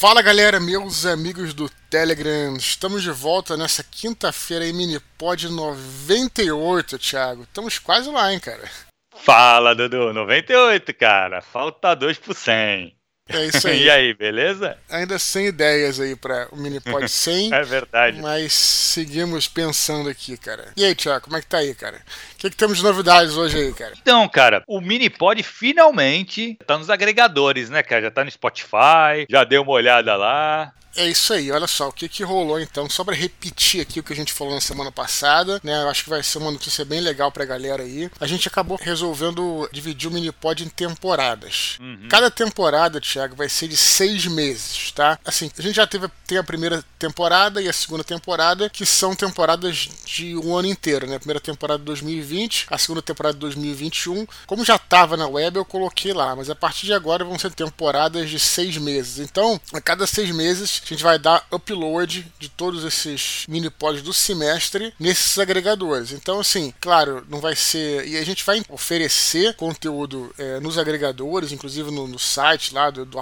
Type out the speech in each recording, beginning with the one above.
Fala galera, meus amigos do Telegram, estamos de volta nessa quinta-feira em Minipod 98, Thiago. Estamos quase lá, hein, cara. Fala, Dudu, 98, cara. Falta 2 por 100. É isso aí. e aí, beleza? Ainda sem ideias aí para o Minipod 100. é verdade. Mas seguimos pensando aqui, cara. E aí, Thiago, como é que tá aí, cara? O que, que temos de novidades hoje aí, cara? Então, cara, o Minipod finalmente tá nos agregadores, né, cara? Já tá no Spotify, já deu uma olhada lá. É isso aí, olha só, o que, que rolou então, só para repetir aqui o que a gente falou na semana passada, né? Eu acho que vai ser uma notícia bem legal pra galera aí. A gente acabou resolvendo dividir o Minipod em temporadas. Uhum. Cada temporada, Thiago, vai ser de seis meses, tá? Assim, a gente já teve tem a primeira temporada e a segunda temporada, que são temporadas de um ano inteiro, né? A primeira temporada de 2020, a segunda temporada de 2021. Como já tava na web, eu coloquei lá, mas a partir de agora vão ser temporadas de seis meses. Então, a cada seis meses, a gente vai dar upload de todos esses mini pods do semestre nesses agregadores. Então, assim, claro, não vai ser. E a gente vai oferecer conteúdo é, nos agregadores, inclusive no, no site lá do, do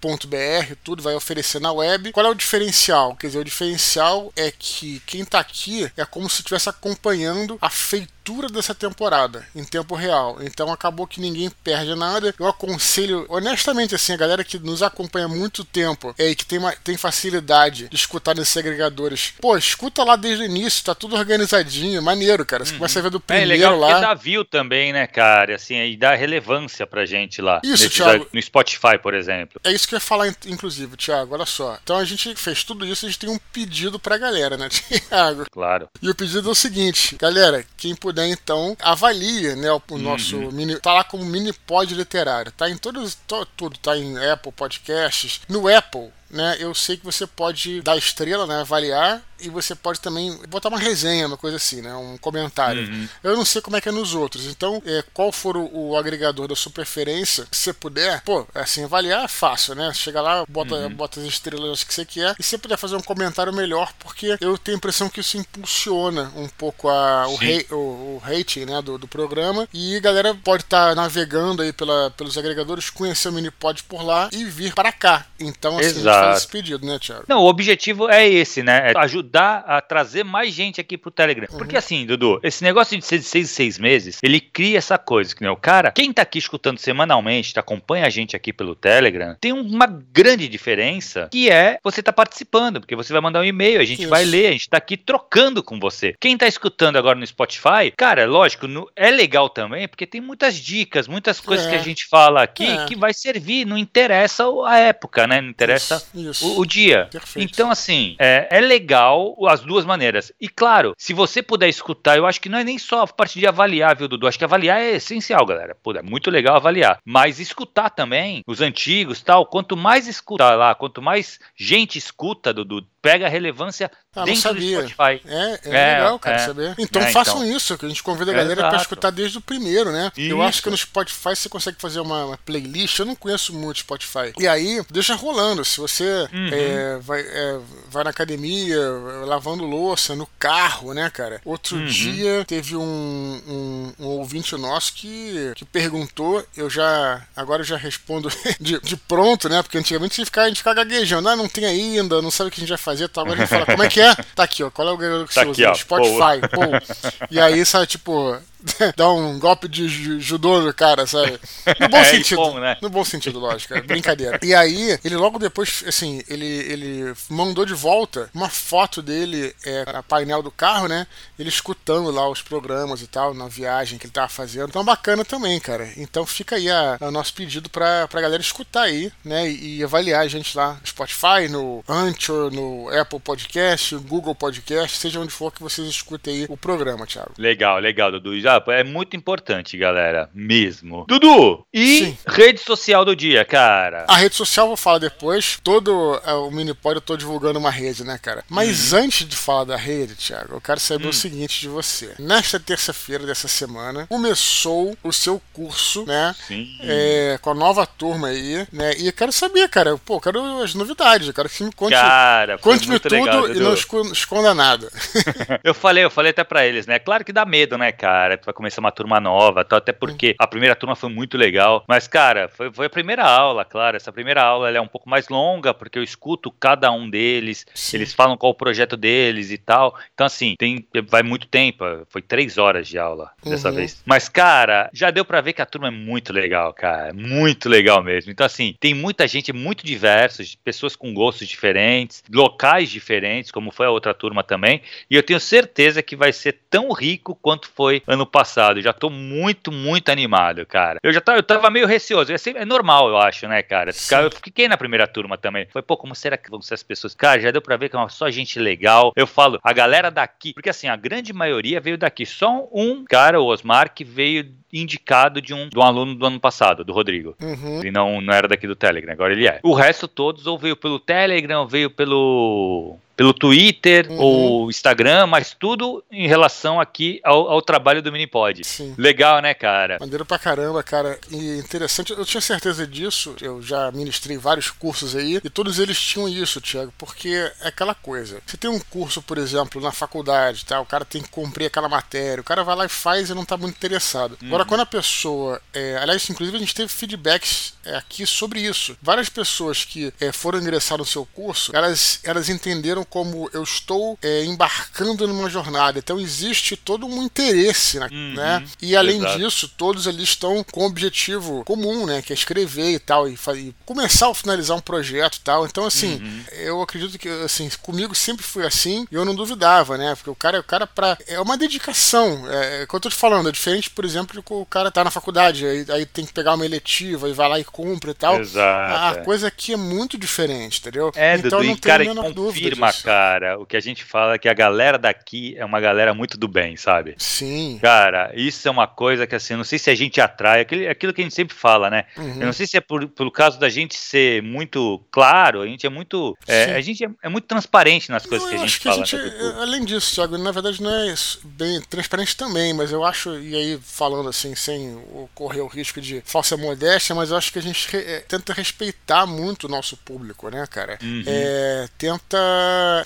.br, tudo vai oferecer na web. Qual é o diferencial? Quer dizer, o diferencial é que quem está aqui é como se estivesse acompanhando a feitura dessa temporada em tempo real. Então acabou que ninguém perde nada. Eu aconselho, honestamente, assim, a galera que nos acompanha há muito tempo é, e que tem, uma, tem facilidade de escutar nesses agregadores. Pô, escuta lá desde o início, tá tudo organizadinho, maneiro, cara. Você uhum. começa a ver do primeiro é legal lá. dá view também, né, cara? Assim, e dá relevância pra gente lá. Isso, Thiago. No Spotify, por exemplo. É isso que eu ia falar, inclusive, Thiago, olha só. Então a gente fez tudo isso, a gente tem um pedido pra galera, né, Thiago? Claro. E o pedido é o seguinte, galera, quem puder então, avalie, né, o, uhum. nosso mini, tá lá como mini pod literário, tá em todos, to, tudo, tá em Apple Podcasts, no Apple, né, eu sei que você pode dar estrela, né, avaliar e você pode também botar uma resenha, uma coisa assim, né? Um comentário. Uhum. Eu não sei como é que é nos outros. Então, é, qual for o, o, agregador da sua preferência, se você puder, pô, assim, avaliar é fácil, né? Chega lá, bota, uhum. bota as estrelas que você quer. E se você puder fazer um comentário melhor, porque eu tenho a impressão que isso impulsiona um pouco a, o, rei, o, o, rating né, do, do programa. E a galera pode estar tá navegando aí pela, pelos agregadores, conhecer o Minipod por lá e vir para cá. Então, assim, Exato. Faz esse pedido, né, Thiago? Não, o objetivo é esse, né? É ajudar a trazer mais gente aqui pro Telegram. Uhum. Porque assim, Dudu, esse negócio de ser de seis em seis meses, ele cria essa coisa, que né, o cara, quem tá aqui escutando semanalmente, tá, acompanha a gente aqui pelo Telegram, tem uma grande diferença, que é você tá participando, porque você vai mandar um e-mail, a gente Isso. vai ler, a gente tá aqui trocando com você. Quem tá escutando agora no Spotify, cara, lógico, no, é legal também, porque tem muitas dicas, muitas coisas é. que a gente fala aqui é. que vai servir, não interessa a época, né? Não interessa. O, o, dia. Perfeito. Então, assim, é, é legal as duas maneiras. E claro, se você puder escutar, eu acho que não é nem só a parte de avaliar, viu, Dudu? Acho que avaliar é essencial, galera. Pô, é muito legal avaliar. Mas escutar também, os antigos tal, quanto mais escutar lá, quanto mais gente escuta, Dudu, pega a relevância ah, dentro sabia. do Spotify. É, é, é legal, cara, é. saber. Então é, façam então. isso, que a gente convida a galera para escutar desde o primeiro, né? Isso. Eu acho que no Spotify você consegue fazer uma, uma, playlist. Eu não conheço muito Spotify. E aí, deixa rolando. Se você uhum. é, vai, é, vai na academia, lavando louça, no carro, né, cara? Outro uhum. dia teve um, um, um, ouvinte nosso que, que perguntou. Eu já. Agora eu já respondo de, de pronto, né? Porque antigamente a gente ficava, a gente ficava gaguejando. Ah, não tem ainda, não sabe o que a gente vai fazer tá? Agora a gente fala, como é que é? Tá aqui, ó. Qual é o agregador que tá você aqui, usa? Ó, Spotify, pô. E aí, sabe, tipo, dá um golpe de judô no cara, sabe? No bom é, sentido. Bom, né? No bom sentido, lógico. É brincadeira. E aí, ele logo depois, assim, ele, ele mandou de volta uma foto dele, é, a painel do carro, né? Ele escutando lá os programas e tal, na viagem que ele tava fazendo. Então, bacana também, cara. Então, fica aí o nosso pedido pra, pra galera escutar aí, né? E, e, avaliar a gente lá no Spotify, no Anchor, no Apple Podcast, no Google Podcast, seja onde for que vocês escutem aí o programa, Thiago. Legal, legal, Dudu. Já é muito importante, galera. Mesmo. Dudu, e Sim. rede social do dia, cara? A rede social eu vou falar depois. Todo é, o Minipod eu tô divulgando uma rede, né, cara? Mas hum. antes de falar da rede, Thiago, eu quero saber hum. o seguinte de você. Nesta terça-feira dessa semana, começou o seu curso, né? Sim. É, com a nova turma aí, né? E eu quero saber, cara, pô, eu quero as novidades, eu quero que me conte. Cara, conte-me tudo legal, e não esconda nada. eu falei, eu falei até pra eles, né? Claro que dá medo, né, cara? Vai começar uma turma nova, tá? até porque a primeira turma foi muito legal. Mas, cara, foi, foi a primeira aula, claro. Essa primeira aula é um pouco mais longa, porque eu escuto cada um deles, Sim. eles falam qual o projeto deles e tal. Então, assim, tem, vai muito tempo. Foi três horas de aula dessa uhum. vez. Mas, cara, já deu para ver que a turma é muito legal, cara. Muito legal mesmo. Então, assim, tem muita gente muito diversa, pessoas com gostos diferentes, locais diferentes, como foi a outra turma também. E eu tenho certeza que vai ser tão rico quanto foi ano passado. Eu já tô muito, muito animado, cara. Eu já tava, eu tava meio receoso. É, é normal, eu acho, né, cara? Eu fiquei na primeira turma também. Foi, pô, como será que vão ser as pessoas? Cara, já deu pra ver que é só gente legal. Eu falo, a galera daqui, porque assim, a grande maioria veio daqui. Só um cara, o Osmar, que veio indicado de um, de um aluno do ano passado, do Rodrigo. Uhum. Ele não, não era daqui do Telegram, agora ele é. O resto todos ou veio pelo Telegram, ou veio pelo pelo Twitter uhum. ou Instagram, mas tudo em relação aqui ao, ao trabalho do Minipod. Sim. Legal, né, cara? Maneiro pra caramba, cara. E interessante, eu tinha certeza disso, eu já ministrei vários cursos aí, e todos eles tinham isso, Thiago, porque é aquela coisa. Você tem um curso, por exemplo, na faculdade, tá? O cara tem que cumprir aquela matéria, o cara vai lá e faz e não tá muito interessado. Uhum. Agora, quando a pessoa. É, aliás, inclusive, a gente teve feedbacks é, aqui sobre isso. Várias pessoas que é, foram ingressar no seu curso, elas, elas entenderam como eu estou é, embarcando numa jornada. Então existe todo um interesse, né? uhum, né? E além exato. disso, todos ali estão com um objetivo comum, né? Que é escrever e tal, e, e começar ou finalizar um projeto e tal. Então, assim, uhum. eu acredito que assim, comigo sempre foi assim, e eu não duvidava, né? Porque o cara, o cara pra, é uma dedicação. É, é que eu tô te falando, é diferente, por exemplo, que o cara tá na faculdade, aí, aí tem que pegar uma eletiva e vai lá e compra e tal. Exato. A, a coisa aqui é muito diferente, entendeu? É, então Dudu, não e cara, confirma, cara, o que a gente fala é que a galera daqui é uma galera muito do bem, sabe? Sim. Cara, isso é uma coisa que assim, não sei se a gente atrai, aquilo, aquilo que a gente sempre fala, né? Uhum. Eu não sei se é por, pelo caso da gente ser muito claro, a gente é muito. É, a gente é, é, muito transparente nas coisas que a gente fala. A gente, né, além disso, Thiago, na verdade não é bem transparente também, mas eu acho, e aí falando assim, sem correr o risco de falsa modéstia, mas eu acho que a gente é, tenta respeitar muito o nosso público, né, cara? Uhum. É, tenta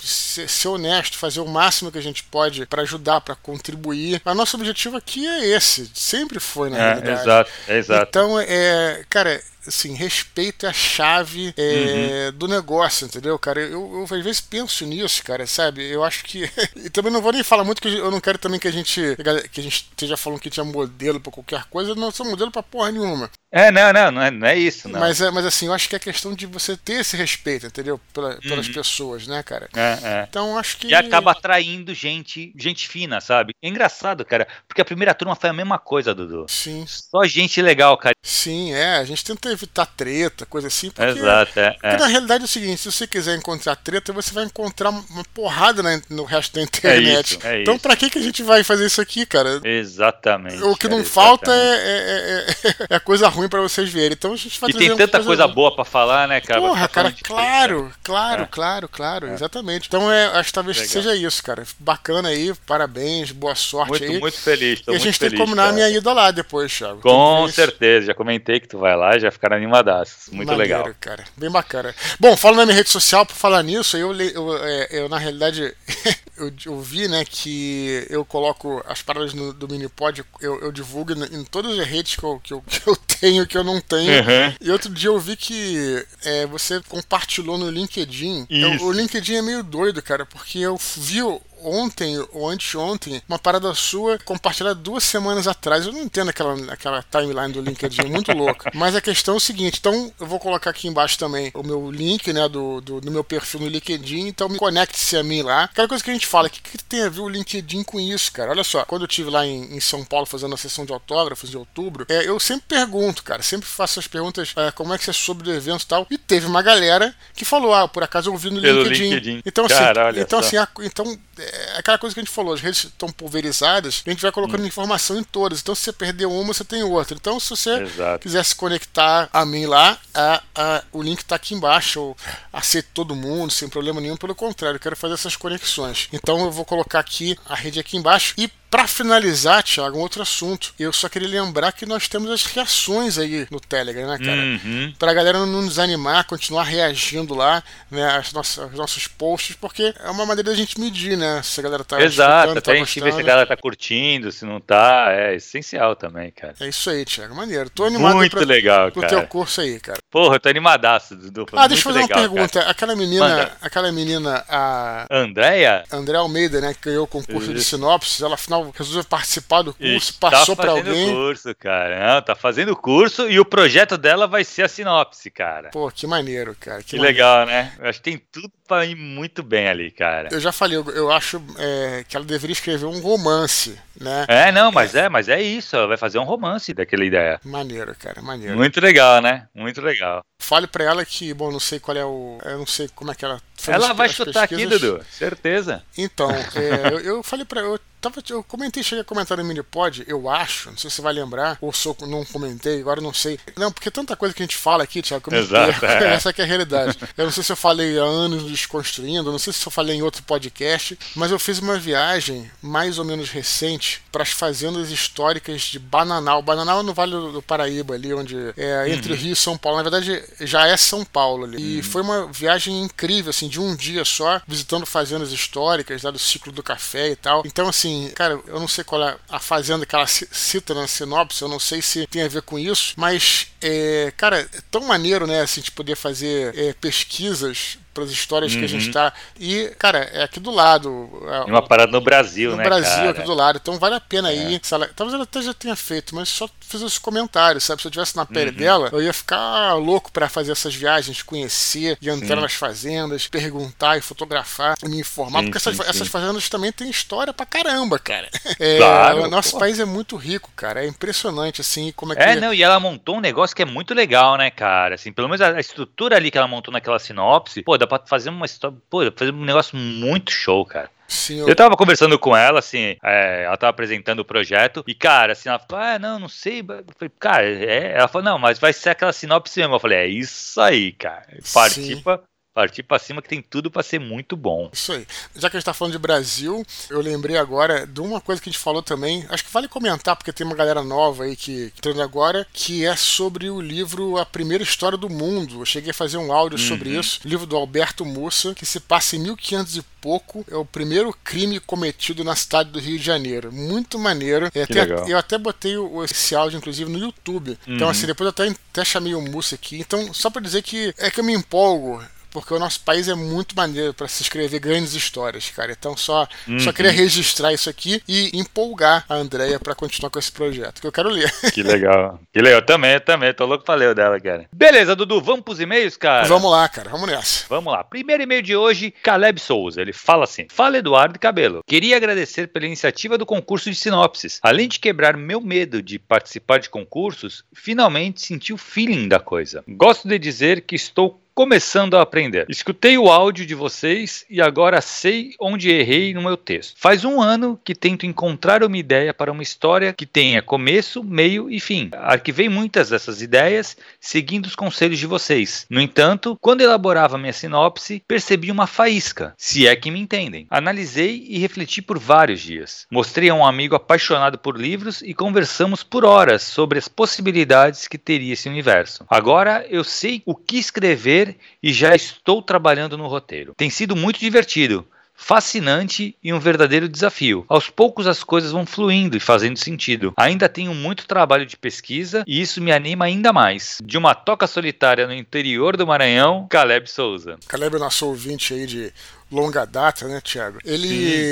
ser, ser, honesto, fazer o máximo que a gente pode para ajudar, para contribuir. O nosso objetivo aqui é esse, sempre foi, na é, realidade. Exato, é exato. Então, é, cara, assim, respeito é a chave é, uhum. do negócio, entendeu, cara? Eu, eu, às vezes penso nisso, cara, sabe? Eu acho que. e também não vou nem falar muito que eu não quero também que a gente. que a gente esteja falando que tinha modelo pra qualquer coisa. Eu não sou modelo pra porra nenhuma. É, não, não, não é, não é isso, não. Mas, é, mas assim, eu acho que é questão de você ter esse respeito, entendeu? Pela, pelas uhum. pessoas, né, cara? É, é. Então acho que. E acaba atraindo gente, gente fina, sabe? É engraçado, cara, porque a primeira turma foi a mesma coisa, Dudu. Sim. Só gente legal, cara. Sim, é. A gente tenta evitar treta, coisa assim. Porque, Exato, é, porque é. na realidade é o seguinte: se você quiser encontrar treta, você vai encontrar uma porrada na, no resto da internet. É isso, é então, isso. pra que, que a gente vai fazer isso aqui, cara? Exatamente. O que não falta é, é, é, coisa ruim para vocês verem. Então a gente vai E tem tanta coisa, coisa boa para falar, né, cara? Porra, cara, claro, claro, claro, claro, exatamente. Então é, acho que talvez Legal. seja isso, cara. Bacana aí, parabéns, boa sorte muito, aí. Muito feliz, tô E a gente tem que combinar a minha ida lá depois, Thiago. Com certeza, já comentei que tu vai lá, já ficaram animadaços. Muito Maneiro, legal. cara. Bem bacana. Bom, falando na minha rede social, por falar nisso, eu, eu, eu, é, eu na realidade, eu, eu, vi, né, que eu coloco as paradas no, do Minipod, eu, eu divulgo em todas as redes que eu, que eu, que eu tenho, que eu não tenho. Uhum. E outro dia eu vi que é, você compartilhou no LinkedIn. O LinkedIn é meio doido, cara, porque eu vi ontem ou anteontem uma parada sua compartilhada duas semanas atrás. Eu não entendo aquela, aquela timeline do LinkedIn, muito louca. Mas a questão é o seguinte: então eu vou colocar aqui embaixo também o meu link né, do, do, do meu perfil no LinkedIn. Então me conecte-se a mim lá. Aquela coisa que a gente fala, o que, que tem a ver o LinkedIn com isso, cara? Olha só, quando eu estive lá em, em, São Paulo fazendo a sessão de autógrafos de outubro, é, eu sempre pergunto, cara, sempre faço as perguntas é, como é que você soube do evento e tal. E teve uma galera que falou: ah, por acaso eu ouvi no LinkedIn. LinkedIn. Então, assim, cara, então, assim, a, então é aquela coisa que a gente falou, as redes estão pulverizadas, a gente vai colocando hum. informação em todas. Então, se você perder uma, você tem outra. Então, se você Exato. quiser se conectar a mim lá, a, a, o link está aqui embaixo. Eu aceito todo mundo, sem problema nenhum. Pelo contrário, eu quero fazer essas conexões. Então, eu vou colocar aqui a rede aqui embaixo. E Para finalizar, Thiago, um outro assunto. Eu só queria lembrar que nós temos as reações aí no Telegram, né, cara? Uhum. Pra galera não desanimar, continuar reagindo lá, né, aos nossos, aos nossos posts, porque é uma maneira da gente medir, né? Se a galera tá Exato, até tá a gente ver se a galera tá curtindo, se não tá. É essencial também, cara. É isso aí, Thiago. Maneiro. Tô animado Muito pra, legal, pro cara. teu curso aí, cara. Porra, eu tô animadaço, Dudu. Ah, deixa eu fazer uma legal, pergunta. Aquela menina, Manda. aquela menina, a cara. Andréia? André Almeida, né, que ganhou o concurso de Isso. sinopse, ela afinal resolveu participar do curso, Está passou pra fazendo alguém. curso, cara. Não, tá fazendo curso e o projeto dela vai ser a sinopse, cara. Pô, que maneiro, cara. Que, Que maneiro. legal, né? Eu acho que tem tudo pra ir muito bem ali, cara. Eu já falei, eu, eu acho é, que ela deveria escrever um romance, né? É, não, mas é, mas é isso. Ela vai fazer um romance daquela ideia. Maneiro, cara, maneiro. Muito legal, né? Muito legal. Fale pra ela que, bom, não sei qual é o. Eu não sei como é que ela Ela vai chutar aqui, pesquisas. Dudu. Certeza. Então, é, eu, eu falei pra. Eu, tava, eu comentei, cheguei a comentar no Minipod, eu acho, não sei se você vai lembrar, ou se eu não comentei, agora não sei. Não, porque tanta coisa que a gente fala aqui, Thiago, que eu me Exato, perco. é. Essa que é a realidade. Eu não sei se eu falei há anos desconstruindo, não sei se eu falei em outro podcast, mas eu fiz uma viagem mais ou menos recente para as fazendas históricas de Bananal. Bananal é no Vale do Paraíba, ali onde é entre Rio e São Paulo. Na verdade, já é São Paulo ali. E foi uma viagem incrível, assim, de um dia só, visitando fazendas históricas, lá do ciclo do café e tal. Então, assim, cara, eu não sei qual é a fazenda que ela ci- cita na sinopse, eu não sei se tem a ver com isso, mas, é, cara, é tão maneiro, né, assim, de poder fazer é, pesquisas para as histórias que a gente tá. E, cara, é aqui do lado. é, uma parada no Brasil, no né, Brasil, cara? É. aqui do lado. Então vale a pena aí. Se ela- talvez ela até já tenha feito, mas só fiz esse comentário, sabe? Se eu tivesse na pele Uhum. dela, eu ia ficar louco pra fazer essas viagens, conhecer, e entrar nas fazendas, perguntar e fotografar e me informar, Sim, porque essas, sim, sim. essas fazendas também têm história pra caramba, cara. É, Claro, o nosso pô. país é muito rico, cara. É impressionante, assim, como é que. É, não, e ela montou um negócio que é muito legal, né, cara? Assim, pelo menos a, a estrutura ali que ela montou naquela sinopse, pô, dá pra fazer uma história, pô, dá pra fazer um negócio muito show, cara. Sim, eu- Eu tava conversando com ela, assim, é, ela tava apresentando o projeto, e, cara, assim, ela falou, ah, não, não sei. Eu falei, cara, é. Ela falou, não, mas vai ser aquela sinopse mesmo. Eu falei, é isso aí, cara. Participa, partir pra cima que tem tudo pra ser muito bom. Isso aí. Já que a gente tá falando de Brasil, eu lembrei agora de uma coisa que a gente falou também. Acho que vale comentar, porque tem uma galera nova aí que que entrando agora, que é sobre o livro A Primeira História do Mundo. Eu cheguei a fazer um áudio sobre isso. Livro do Alberto Mussa, que se passa em 1500 e pouco. É o primeiro crime cometido na cidade do Rio de Janeiro. Muito maneiro. É, legal. eu até botei o, esse áudio, inclusive, no YouTube. Então, assim, depois eu até, até chamei o Mussa aqui. Então, só pra dizer que é que eu me empolgo. Porque o nosso país é muito maneiro pra se escrever grandes histórias, cara. Então só, só queria registrar isso aqui e empolgar a Andrea pra continuar com esse projeto, que eu quero ler. Que legal. Que legal. Também, também. Tô louco pra ler o dela, cara. Beleza, Dudu, vamos pros e-mails, cara? Vamos lá, cara, vamos nessa. Vamos lá. Primeiro e-mail de hoje, Caleb Souza. Ele fala assim: Fala Eduardo Cabelo. Queria agradecer pela iniciativa do concurso de sinopses. Além de quebrar meu medo de participar de concursos, finalmente senti o feeling da coisa. Gosto de dizer que estou começando a aprender. Escutei o áudio de vocês e agora sei onde errei no meu texto. Faz um ano que tento encontrar uma ideia para uma história que tenha começo, meio e fim. Arquivei muitas dessas ideias seguindo os conselhos de vocês. No entanto, quando elaborava minha sinopse, percebi uma faísca, se é que me entendem. Analisei e refleti por vários dias. Mostrei a um amigo apaixonado por livros e conversamos por horas sobre as possibilidades que teria esse universo. Agora eu sei o que escrever e já estou trabalhando no roteiro. Tem sido muito divertido. Fascinante e um verdadeiro desafio. Aos poucos as coisas vão fluindo e fazendo sentido. Ainda tenho muito trabalho de pesquisa e isso me anima ainda mais. De uma toca solitária no interior do Maranhão, Caleb Souza. Caleb é nosso ouvinte aí de longa data, né, Thiago? Ele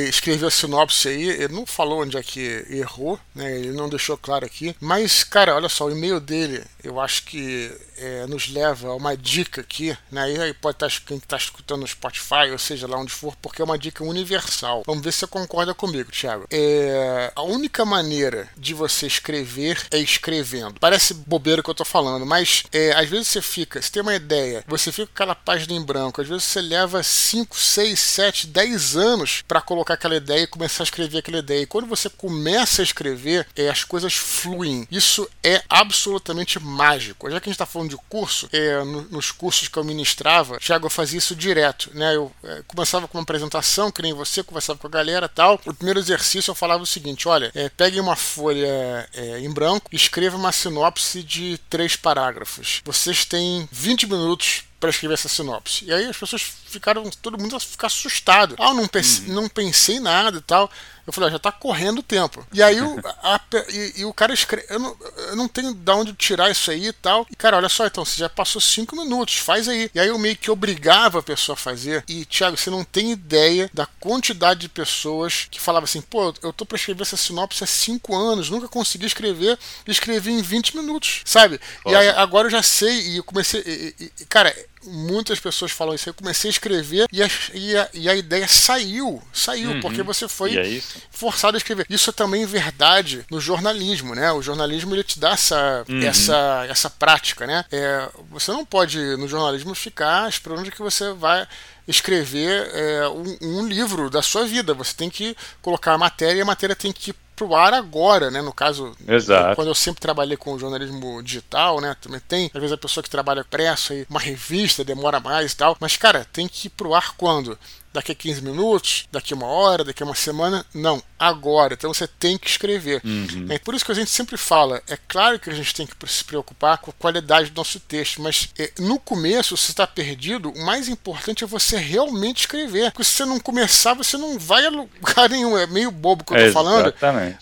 Sim. escreveu a sinopse aí, ele não falou onde é que errou, né? Ele não deixou claro aqui. Mas, cara, olha só, o e-mail dele, eu acho que é, nos leva a uma dica aqui, né? E aí pode estar quem está escutando no Spotify, ou seja, lá onde for, porque é uma dica universal. Vamos ver se você concorda comigo, Thiago. É, a única maneira de você escrever é escrevendo. Parece bobeira que eu tô falando, mas é, às vezes você fica, você tem uma ideia, você fica com aquela página em branco, às vezes você leva 5, 6 6, 7, 10 anos para colocar aquela ideia e começar a escrever aquela ideia. E quando você começa a escrever, é, as coisas fluem. Isso é absolutamente mágico. Já que a gente está falando de curso, é, no, nos cursos que eu ministrava, Thiago, eu fazia isso direto. Né? Eu é, começava com uma apresentação, que nem você, conversava com a galera tal. O primeiro exercício eu falava o seguinte: olha, é, pegue uma folha é, em branco escreva uma sinopse de três parágrafos. Vocês têm 20 minutos para escrever essa sinopse. E aí as pessoas ficaram, todo mundo ficar assustado. Ah, eu não pensei, uhum. não pensei nada e tal. Eu falei, ah, já tá correndo o tempo. E aí o, a, e, e, o cara escreve. Eu não, eu não tenho de onde tirar isso aí e tal. E, cara, olha só, então, você já passou cinco minutos, faz aí. E aí eu meio que obrigava a pessoa a fazer. E, Thiago, você não tem ideia da quantidade de pessoas que falavam assim, pô, eu tô pra escrever essa sinopse há cinco anos, nunca consegui escrever, escrevi em 20 minutos, sabe? E aí agora eu já sei, e eu comecei. E, e, cara, muitas pessoas falam isso. Eu comecei a escrever e a, e a, e a ideia saiu. Saiu, uhum. porque você foi é forçado a escrever. Isso é também verdade no jornalismo, né? O jornalismo ele te dá essa, uhum. essa, essa prática, né? É, você não pode, no jornalismo, ficar esperando que você vai escrever é, um, um, livro da sua vida. Você tem que colocar a matéria e a matéria tem que pro ar agora, né? No caso, Exato. quando eu sempre trabalhei com jornalismo digital, né? Também tem, às vezes a pessoa que trabalha pressa e uma revista demora mais e tal. Mas, cara, tem que ir pro ar quando? Daqui a 15 minutos, daqui a uma hora, daqui a uma semana. Não, agora. Então você tem que escrever. Uhum. É por isso que a gente sempre fala: é claro que a gente tem que se preocupar com a qualidade do nosso texto, mas é, no começo, se está perdido, o mais importante é você realmente escrever. Porque se você não começar, você não vai a lugar nenhum. É meio bobo que eu tô falando.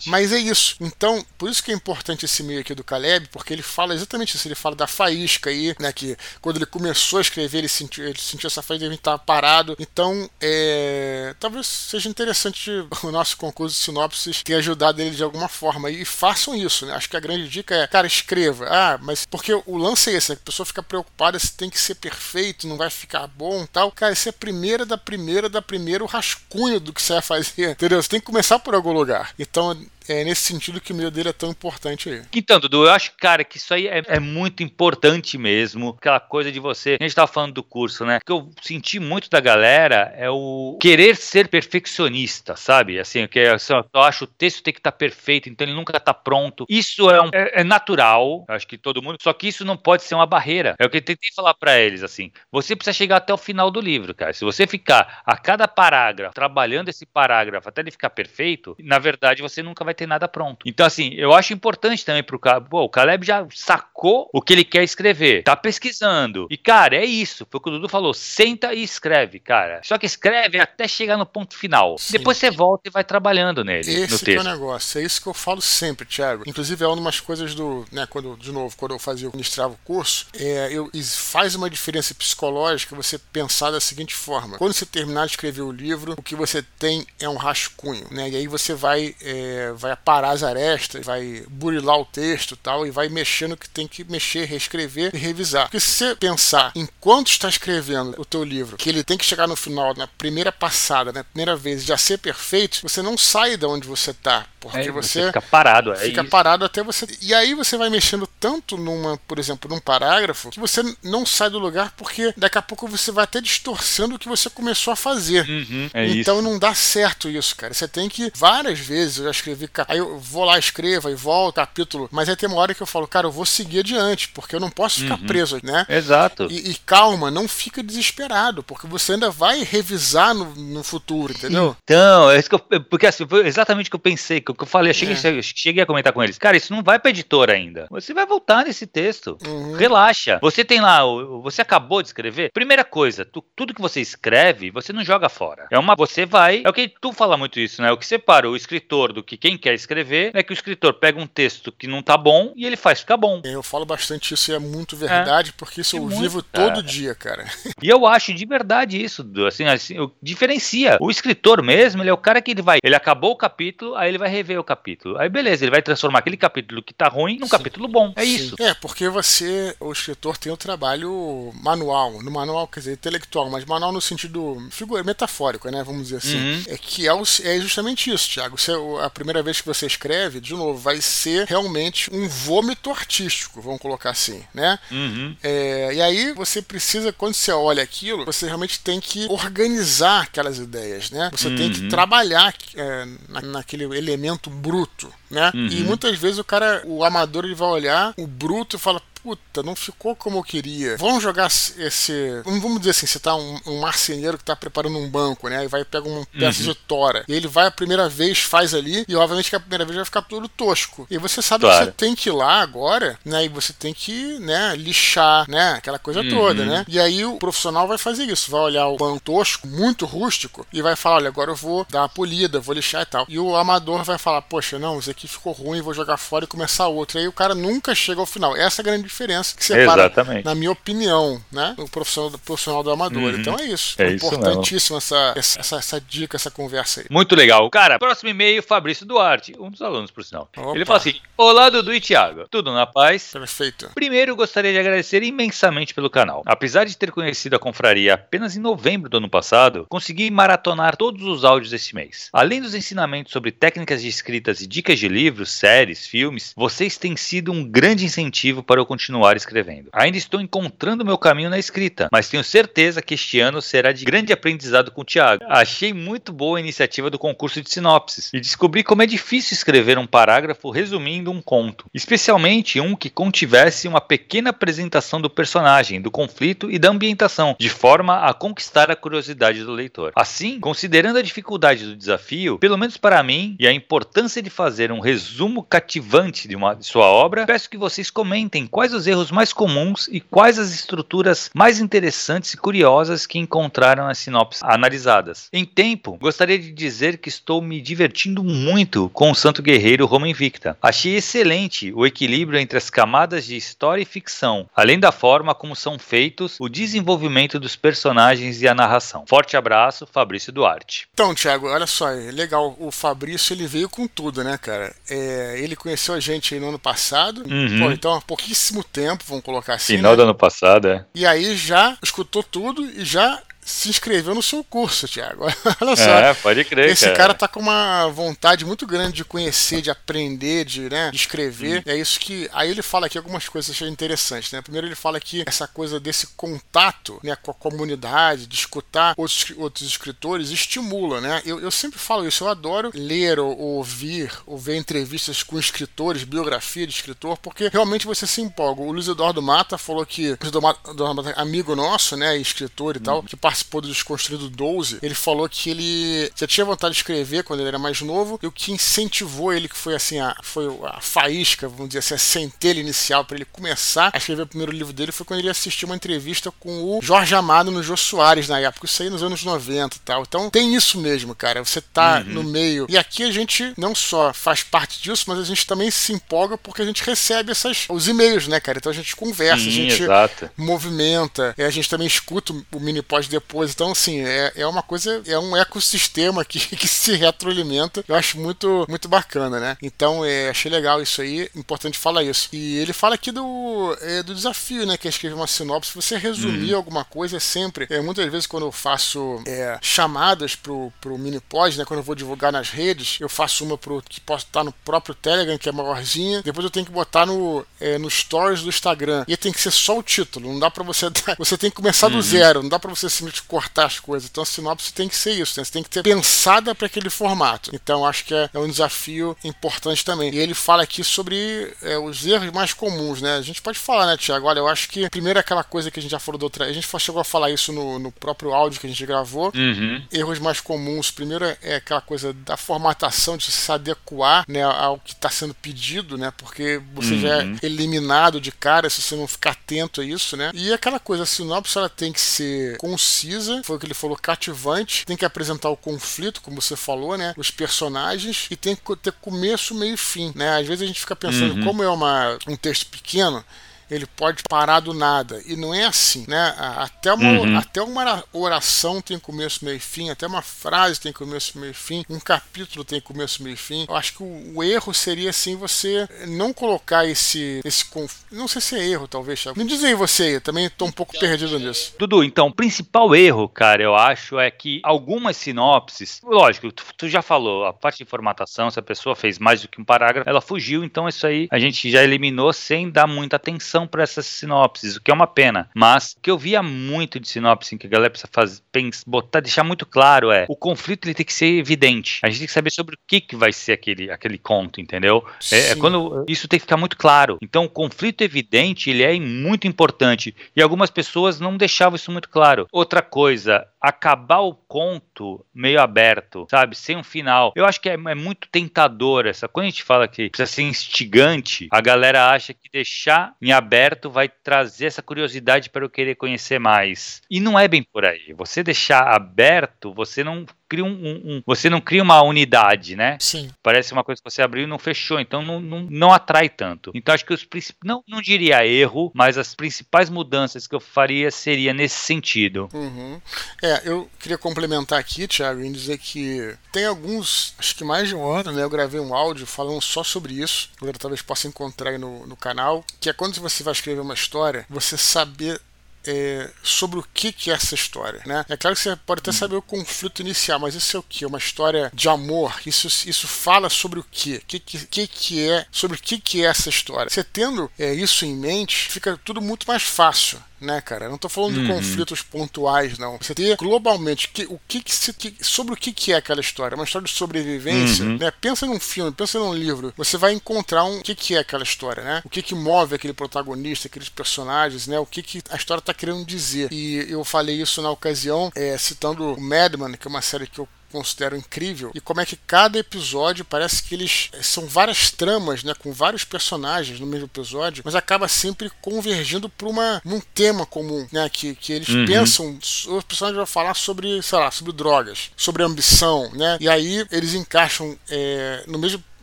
Mas é isso. Então, por isso que é importante esse meio aqui do Caleb, porque ele fala exatamente isso. Ele fala da faísca aí, né? Que quando ele começou a escrever, ele sentiu, ele sentiu essa faísca, ele estava parado. Então, é, talvez seja interessante o nosso concurso de sinopses ter ajudado ele de alguma forma. E façam isso, né? Acho que a grande dica é, cara, escreva. Ah, mas porque o lance é esse, a pessoa fica preocupada se tem que ser perfeito, não vai ficar bom tal. Cara, isso é a primeira da primeira da primeira o rascunho do que você vai fazer, entendeu? Você tem que começar por algum lugar. Então, é nesse sentido que o meio dele é tão importante aí. Então, Dudu, eu acho, cara, que isso aí é, é muito importante mesmo. Aquela coisa de você. A gente tava falando do curso, né? O que eu senti muito da galera é o querer ser perfeccionista, sabe? Assim, que é, assim, eu acho o texto tem que estar tá perfeito, então ele nunca tá pronto. Isso é, um, é, é natural, acho que todo mundo. Só que isso não pode ser uma barreira. É o que eu tentei falar para eles, assim. Você precisa chegar até o final do livro, cara. Se você ficar a cada parágrafo trabalhando esse parágrafo até ele ficar perfeito, na verdade você nunca vai ter nada pronto. Então, assim, eu acho importante também pro Caleb. Pô, o Caleb já sacou o que ele quer escrever, tá pesquisando. E, cara, é isso. Foi o que o Dudu falou. Senta e escreve, cara. Só que escreve até chegar no ponto final. Sim. Depois você volta e vai trabalhando nele. Esse no texto. é o negócio. É isso que eu falo sempre, Thiago. Inclusive, é uma das coisas do. Né, quando, de novo, quando eu fazia, ministrava o curso, é, eu, faz uma diferença psicológica você pensar da seguinte forma: quando você terminar de escrever o livro, o que você tem é um rascunho, né? E aí você vai, é, vai parar as arestas, vai burilar o texto tal, e vai mexer no que tem que mexer, reescrever e revisar. Porque se você pensar, enquanto está escrevendo o teu livro, que ele tem que chegar no final, na primeira passada, na primeira vez, já ser perfeito, você não sai de onde você está. Porque é, você, você, fica parado, é Fica isso. parado até você. E aí você vai mexendo tanto numa, por exemplo, num parágrafo, que você não sai do lugar porque daqui a pouco você vai até distorcendo o que você começou a fazer. Uhum, é então isso. não dá certo isso, cara. Você tem que várias vezes eu já escrevi, aí eu vou lá, escrevo e volto, capítulo, mas aí tem uma hora que eu falo, cara, eu vou seguir adiante, porque eu não posso ficar uhum. preso, né? Exato. E, e, calma, não fica desesperado, porque você ainda vai revisar no, no futuro, entendeu? Então, é isso que eu, porque assim, foi exatamente o que eu pensei, que eu falei, eu cheguei, é. cheguei a comentar com eles, cara, isso não vai pra editora ainda. Você vai voltar nesse texto. Uhum. Relaxa. Você tem lá, você acabou de escrever. Primeira coisa, tu, tudo que você escreve, você não joga fora. É uma, você vai, é o que tu fala muito isso, né? O que separa o escritor do que quem quer escrever é que o escritor pega um texto que não tá bom e ele faz ficar bom. Eu falo bastante isso e é muito verdade, é. porque isso é eu muito, vivo cara. todo dia, cara. E eu acho de verdade isso, assim, assim, diferencia. O escritor mesmo, ele é o cara que ele vai, ele acabou o capítulo, aí ele vai rever o capítulo. Aí beleza, ele vai transformar aquele capítulo que tá ruim num Sim. capítulo bom. É Sim. isso. É, porque você, o escritor, tem o trabalho manual. No manual, quer dizer, intelectual, mas manual no sentido figura, metafórico, né? Vamos dizer assim. Uhum. É que é, o, é justamente isso, Thiago. Você, a primeira vez que você escreve, de novo, vai ser realmente um vômito artístico, vamos colocar assim, né? Uhum. É, e aí você precisa, quando você olha aquilo, você realmente tem que organizar aquelas ideias, né? Você uhum. tem que uhum. trabalhar é, na, naquele elemento bruto, né? Uhum. E muitas vezes o cara, o amador, ele vai olhar o bruto e fala, puta, não ficou como eu queria. Vamos jogar esse. Vamos dizer assim, você tá um, um marceneiro que tá preparando um banco, né? E vai pega uma peça uhum. de tora. E ele vai a primeira vez, faz ali, e obviamente que a primeira vez vai ficar tudo tosco. E você sabe claro. que você tem que ir lá agora, né? E você tem que, né, lixar, né? Aquela coisa uhum. toda, né? E aí o profissional vai fazer isso, vai olhar o banco tosco, muito rústico, e vai falar: olha, agora eu vou dar uma polida, vou lixar e tal. E o amador vai falar: poxa, não, isso aqui ficou ruim, vou jogar fora e começar outro. E aí o cara nunca chega ao final. Essa é a grande diferença que separa, Exatamente. na minha opinião, né, o profissional, do, profissional do amador. Uhum. Então é isso. É, importantíssimo essa, essa, essa, dica, essa conversa aí. Muito legal. Cara, próximo e-mail, Fabrício Duarte, um dos alunos, por sinal. Opa. Ele fala assim: Olá, Dudu e Thiago. Tudo na paz? Perfeito. Primeiro, gostaria de agradecer imensamente pelo canal. Apesar de ter conhecido a confraria apenas em novembro do ano passado, consegui maratonar todos os áudios deste mês. Além dos ensinamentos sobre técnicas de escritas e dicas de livros, séries, filmes, vocês têm sido um grande incentivo para eu continuar escrevendo. Ainda estou encontrando meu caminho na escrita, mas tenho certeza que este ano será de grande aprendizado com o Thiago. Achei muito boa a iniciativa do concurso de sinopses e descobri como é difícil escrever um parágrafo resumindo um conto, especialmente um que contivesse uma pequena apresentação do personagem, do conflito e da ambientação, de forma a conquistar a curiosidade do leitor. Assim, considerando a dificuldade do desafio, pelo menos para mim, e a importância de fazer um resumo cativante de, uma, de sua obra, peço que vocês comentem quais os erros mais comuns e quais as estruturas mais interessantes e curiosas que encontraram nas sinopses analisadas. Em tempo, gostaria de dizer que estou me divertindo muito com o Santo Guerreiro Roma Invicta. Achei excelente o equilíbrio entre as camadas de história e ficção, além da forma como são feitos o desenvolvimento dos personagens e a narração. Forte abraço, Fabrício Duarte. Então, Thiago, olha só, é legal. O Fabrício ele veio com tudo, né, cara? É, ele conheceu a gente no ano passado, uhum. Pô, então há pouquíssimo tempo, vamos colocar assim. Final né? do ano passado, é. E aí já escutou tudo e já se inscreveu no seu curso, Thiago. Olha só. É, pode crer. Esse cara. cara tá com uma vontade muito grande de conhecer, de aprender, de, né, de escrever. Hum. É isso que. Aí ele fala aqui algumas coisas que eu achei interessantes, né? Primeiro ele fala aqui essa coisa desse contato né, com a comunidade, de escutar outros, outros escritores, estimula, né? Eu, eu sempre falo isso, eu adoro ler ou, ou ouvir ou ver entrevistas com escritores, biografia de escritor, porque realmente você se empolga. O Luiz Eduardo Mata falou que. Luiz Eduardo Mata, amigo nosso, né? Escritor e hum. tal, que participa participou do Desconstruído 12, ele falou que ele já tinha vontade de escrever quando ele era mais novo, e o que incentivou ele, que foi assim, a, foi a faísca, vamos dizer assim, a centelha inicial para ele começar a escrever o primeiro livro dele, foi quando ele assistiu uma entrevista com o Jorge Amado no Jô Soares na época, isso aí nos anos 90 e tal. Então tem isso mesmo, cara, você tá uhum. no meio. E aqui a gente não só faz parte disso, mas a gente também se empolga porque a gente recebe essas, os e-mails, né, cara? Então a gente conversa, Sim, a gente exato. movimenta, a gente também escuta o mini pós depois depois. Então, assim, é, é uma coisa, é um ecossistema que, que se retroalimenta. Eu acho muito, muito bacana, né? Então, é, achei legal isso aí, importante falar isso. E ele fala aqui do, é, do desafio, né? Que é escrever uma sinopse. Você resumir uhum. alguma coisa é sempre. É, muitas vezes, quando eu faço é, chamadas pro, pro Minipod, né? Quando eu vou divulgar nas redes, eu faço uma pro, que posso estar no próprio Telegram, que é maiorzinha. Depois eu tenho que botar no, é, no Stories do Instagram. E tem que ser só o título. Não dá pra você. Você tem que começar uhum. do zero. Não dá pra você simplesmente cortar as coisas. Então a sinopse tem que ser isso, né? Você tem que ser pensada para aquele formato. Então acho que é, é, um desafio importante também. E ele fala aqui sobre é, os erros mais comuns, né? A gente pode falar, né, Tiago? Olha, eu acho que primeiro aquela coisa que a gente já falou da outra. A gente chegou a falar isso no, no próprio áudio que a gente gravou. Uhum. Erros mais comuns. Primeiro é aquela coisa da formatação de se adequar né, ao que está sendo pedido, né? Porque você uhum. já é uhum. eliminado de cara se você não ficar atento a isso, né? E aquela coisa, a sinopse ela tem que ser concisa concisa, foi o que ele falou, cativante. Tem que apresentar o conflito, como você falou, né? Os personagens e tem que ter começo, meio e fim, né? Às vezes a gente fica pensando, uhum. como é uma, um texto pequeno, ele pode parar do nada. E não é assim, né? Até uma, uhum. até uma oração tem começo, meio e fim, até uma frase tem começo, meio e fim, um capítulo tem começo, meio e fim. Eu acho que o, o erro seria assim você não colocar esse, esse conf... não sei se é erro, talvez. Me diz aí você, eu também tô um pouco perdido nisso. Dudu, então, o principal erro, cara, eu acho, é que algumas sinopses, lógico, tu, tu já falou, a parte de formatação, se a pessoa fez mais do que um parágrafo, ela fugiu, então isso aí a gente já eliminou sem dar muita atenção para essas sinopses, o que é uma pena. Mas o que eu via muito de sinopse que a galera precisa fazer, pensa, botar, deixar muito claro é, o conflito ele tem que ser evidente. A gente tem que saber sobre o que, que vai ser aquele, aquele conto, entendeu? É, é, quando isso tem que ficar muito claro. Então, o conflito evidente, ele é muito importante. E algumas pessoas não deixavam isso muito claro. Outra coisa, acabar o conto meio aberto, sabe? Sem um final. Eu acho que é, é, muito tentador essa. Quando a gente fala que precisa ser instigante, a galera acha que deixar em aberto vai trazer essa curiosidade para eu querer conhecer mais. E não é bem por aí. Você deixar aberto, você não cria um, um, um, você não cria uma unidade, né? Sim. Parece uma coisa que você abriu e não fechou, então não, não, não atrai tanto. Então acho que os não não diria erro, mas as principais mudanças que eu faria seria nesse sentido. Uhum. É, eu queria complementar aqui, Thiago, em dizer que tem alguns, acho que mais de um ano, né? Eu gravei um áudio falando só sobre isso. A galera talvez possa encontrar aí no, no canal, que é quando você vai escrever uma história, você saber é, sobre o que, que é essa história. Né? É claro que você pode até saber o conflito inicial, mas isso é o que? Uma história de amor. Isso, isso fala sobre o que? Que, que, que é? Sobre o que, que é essa história? Você tendo é, isso em mente, fica tudo muito mais fácil né, cara? Eu não tô falando uhum. de conflitos pontuais, não. Você tem globalmente que, o que, que, se, que, sobre o que, que é aquela história. Uma história de sobrevivência, uhum. né? Pensa num filme, pensa num livro. Você vai encontrar um o que, que é aquela história, né? O que, que move aquele protagonista, aqueles personagens, né? O que, que a história tá querendo dizer. E eu falei isso na ocasião, é, citando o Madman, que é uma série que eu considero incrível e como é que cada episódio parece que eles eh, são várias tramas, né, com vários personagens no mesmo episódio, mas acaba sempre convergindo para uma um tema comum, né, que, que eles uhum. pensam, os personagens vão falar sobre, sei lá, sobre drogas, sobre ambição, né, e aí eles encaixam é, no mesmo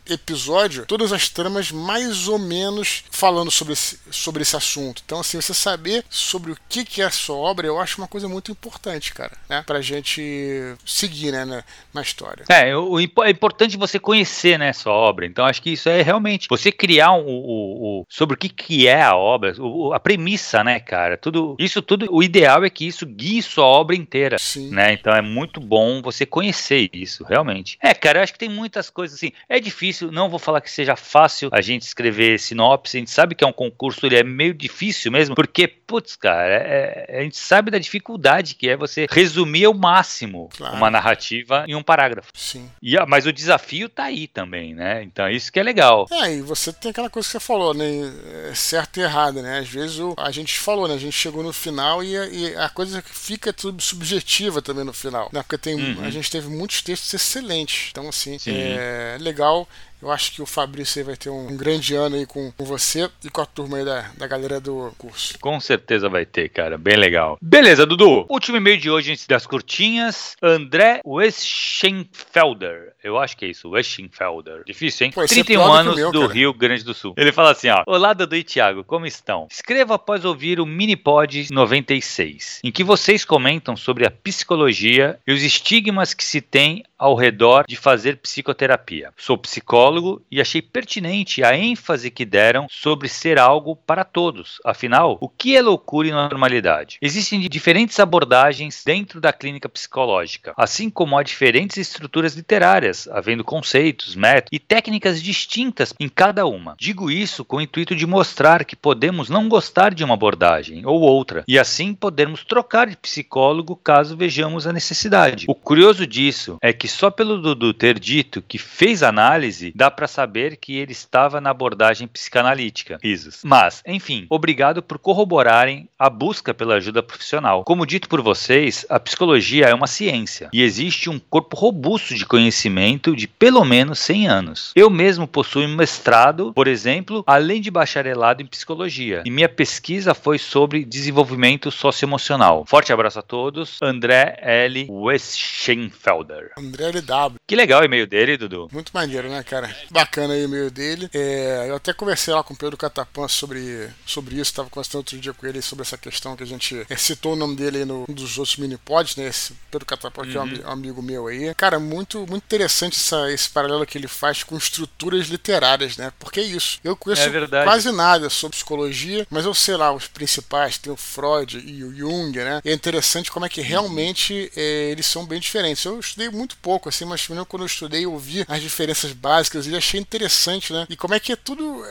episódio todas as tramas mais ou menos falando sobre esse, sobre esse assunto. Então, assim, você saber sobre o que, que é a sua obra, eu acho uma coisa muito importante, cara, né? Pra gente seguir, né, na, na história. É, o, o, é importante você conhecer, né, sua obra. Então, acho que isso é realmente você criar um, o, o, sobre o que, que é a obra, o, a premissa, né, cara? Tudo, isso tudo, o ideal é que isso guie sua obra inteira, Sim. né? Então, é muito bom você conhecer isso, realmente. É, cara, eu acho que tem muitas coisas assim. É difícil difícil, não vou falar que seja fácil a gente escrever sinopse, a gente sabe que é um concurso, ele é meio difícil mesmo, porque, putz, cara, é, é, a gente sabe da dificuldade que é você resumir ao máximo claro. uma narrativa em um parágrafo. Sim. E, mas o desafio tá aí também, né? Então isso que é legal. É, e você tem aquela coisa que você falou, né? É certo e errado, né? Às vezes o, a gente falou, né? A gente chegou no final e, e a coisa fica tudo subjetiva também no final, né? Porque tem, uhum. a gente teve muitos textos excelentes. Então, assim, Sim. é legal eu acho que o Fabrício vai ter um, grande ano aí com, com, você e com a turma aí da, da galera do curso. Com certeza vai ter, cara. Bem legal. Beleza, Dudu. Último e-mail de hoje das curtinhas. André Weschenfelder. Eu acho que é isso, Weschenfelder. Difícil, hein? Pô, 31 é anos meu, do cara. Rio Grande do Sul. Ele fala assim, ó. Olá, Dudu e Thiago, como estão? Escreva após ouvir o Minipod 96, em que vocês comentam sobre a psicologia e os estigmas que se tem ao redor de fazer psicoterapia. Sou psicólogo e achei pertinente a ênfase que deram sobre ser algo para todos. Afinal, o que é loucura e normalidade? Existem diferentes abordagens dentro da clínica psicológica, assim como há diferentes estruturas literárias, havendo conceitos, métodos e técnicas distintas em cada uma. Digo isso com o intuito de mostrar que podemos não gostar de uma abordagem ou outra, e assim podermos trocar de psicólogo caso vejamos a necessidade. O curioso disso é que só pelo Dudu ter dito que fez análise, dá para saber que ele estava na abordagem psicanalítica. Risos. Mas, enfim, obrigado por corroborarem a busca pela ajuda profissional. Como dito por vocês, a psicologia é uma ciência e existe um corpo robusto de conhecimento desenvolvimento de pelo menos 100 anos. Eu mesmo possuo um mestrado, por exemplo, além de bacharelado em psicologia. E minha pesquisa foi sobre desenvolvimento socioemocional. Forte abraço a todos. André L. Weschenfelder. André LW. Que legal o e-mail dele, Dudu. Muito maneiro, né, cara? Bacana o e-mail dele. É, eu até conversei lá com o Pedro Catapan sobre, sobre isso. Tava conversando outro dia com ele sobre essa questão que a gente é, citou o nome dele aí no, um dos outros mini-pods, né? Esse Pedro Catapan, uhum. que é um, um, amigo meu aí. Cara, muito, muito interessante essa, esse paralelo que ele faz com estruturas literárias, né? Porque é isso. Eu conheço é quase nada sobre psicologia, mas eu sei lá os principais. Tem o Freud e o Jung, né? E é interessante como é que realmente é, eles são bem diferentes. Eu estudei muito pouco, assim, mas quando eu estudei, eu vi as diferenças básicas e achei interessante, né? E como é que é tudo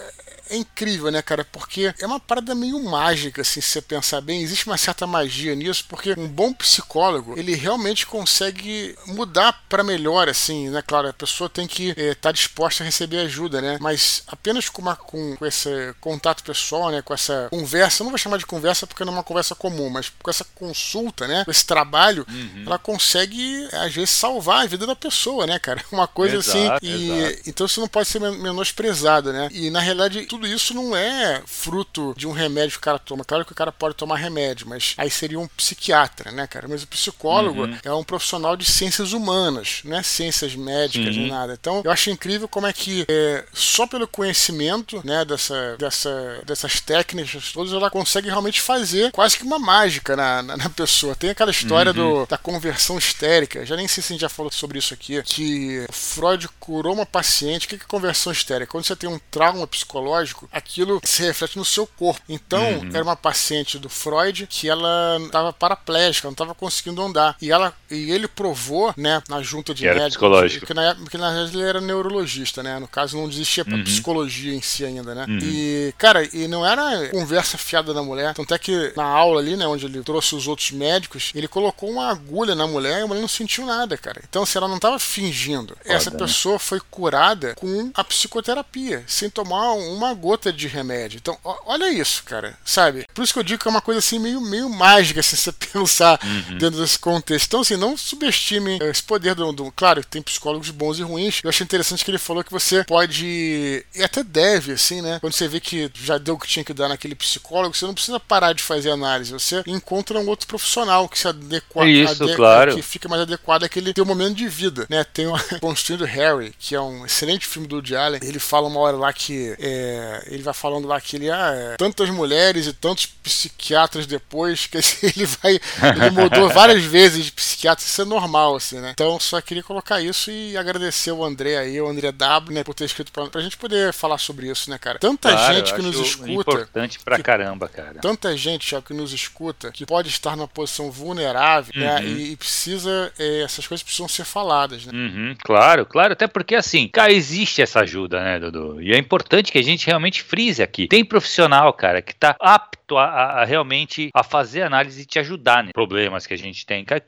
é incrível, né, cara? Porque é uma parada meio mágica, assim, se você pensar bem. Existe uma certa magia nisso, porque um bom psicólogo, ele realmente consegue mudar para melhor, assim, né? Claro, a pessoa tem que estar é, tá disposta a receber ajuda, né? Mas apenas com, uma, com, com esse contato pessoal, né? Com essa conversa, não vou chamar de conversa porque não é uma conversa comum, mas com essa consulta, né? Com esse trabalho, uhum. ela consegue, às vezes, salvar a vida da pessoa, né, cara? Uma coisa assim, exato, assim. E, então isso não pode ser menosprezado, né? E na realidade, tudo isso não é fruto de um remédio que o cara toma. Claro que o cara pode tomar remédio, mas aí seria um psiquiatra, né, cara? Mas o psicólogo uhum. é um profissional de ciências humanas, não é ciências médicas uhum. nem nada. Então, eu acho incrível como é que é, só pelo conhecimento, né, dessa, dessa, dessas técnicas todas, ela consegue realmente fazer quase que uma mágica na, na, na pessoa. Tem aquela história uhum. do, da conversão histérica, já nem sei se a gente já falou sobre isso aqui, que Freud curou uma paciente. O que é conversão histérica? Quando você tem um trauma psicológico, aquilo se reflete no seu corpo. Então, uhum. era uma paciente do Freud que ela estava paraplégica, não estava conseguindo andar. E, ela, e ele provou, né, na junta de que médicos, que na, que na verdade ele era neurologista, né? No caso, não existia pra uhum. psicologia em si ainda, né? Uhum. E, cara, e não era conversa fiada da mulher. Tanto é que na aula ali, né, onde ele trouxe os outros médicos, ele colocou uma agulha na mulher e a mulher não sentiu nada, cara. Então, se ela não estava fingindo, Foda, essa né? pessoa foi curada com a psicoterapia, sem tomar uma gota de remédio. Então, olha isso, cara, sabe? Por isso que eu digo que é uma coisa assim meio, meio mágica, se você pensar uhum. dentro desse contexto. Então, assim, não subestime esse poder do, do. Claro, tem psicólogos bons e ruins. Eu achei interessante que ele falou que você pode. E até deve, assim, né? Quando você vê que já deu o que tinha que dar naquele psicólogo, você não precisa parar de fazer análise. Você encontra um outro profissional que se adequa. Isso, ade... claro. Que fica mais adequado àquele teu momento de vida, né? Tem o Construindo Harry, que é um excelente filme do Woody Allen. Ele fala uma hora lá que é, ele vai falando lá que ele, ah, é, tantas mulheres e tantos psiquiatras depois, que ele vai. Ele mudou várias vezes de psiquiatra, isso é normal, assim, né? Então só queria colocar isso e agradecer o André aí, o André W, né, por ter escrito pra, pra gente poder falar sobre isso, né, cara? Tanta claro, gente que nos escuta. Importante pra que, caramba, cara. Tanta gente já que nos escuta que pode estar numa posição vulnerável, né, uhum. né? E, e precisa. É, essas coisas precisam ser faladas, né? Uhum, claro, claro. Até porque, assim, cara, existe essa ajuda, né, Dudu? E é importante que a gente realmente frise aqui. Tem profissional, cara, que tá apto a, a realmente a fazer análise e te ajudar nos problemas que a gente tem. Cara,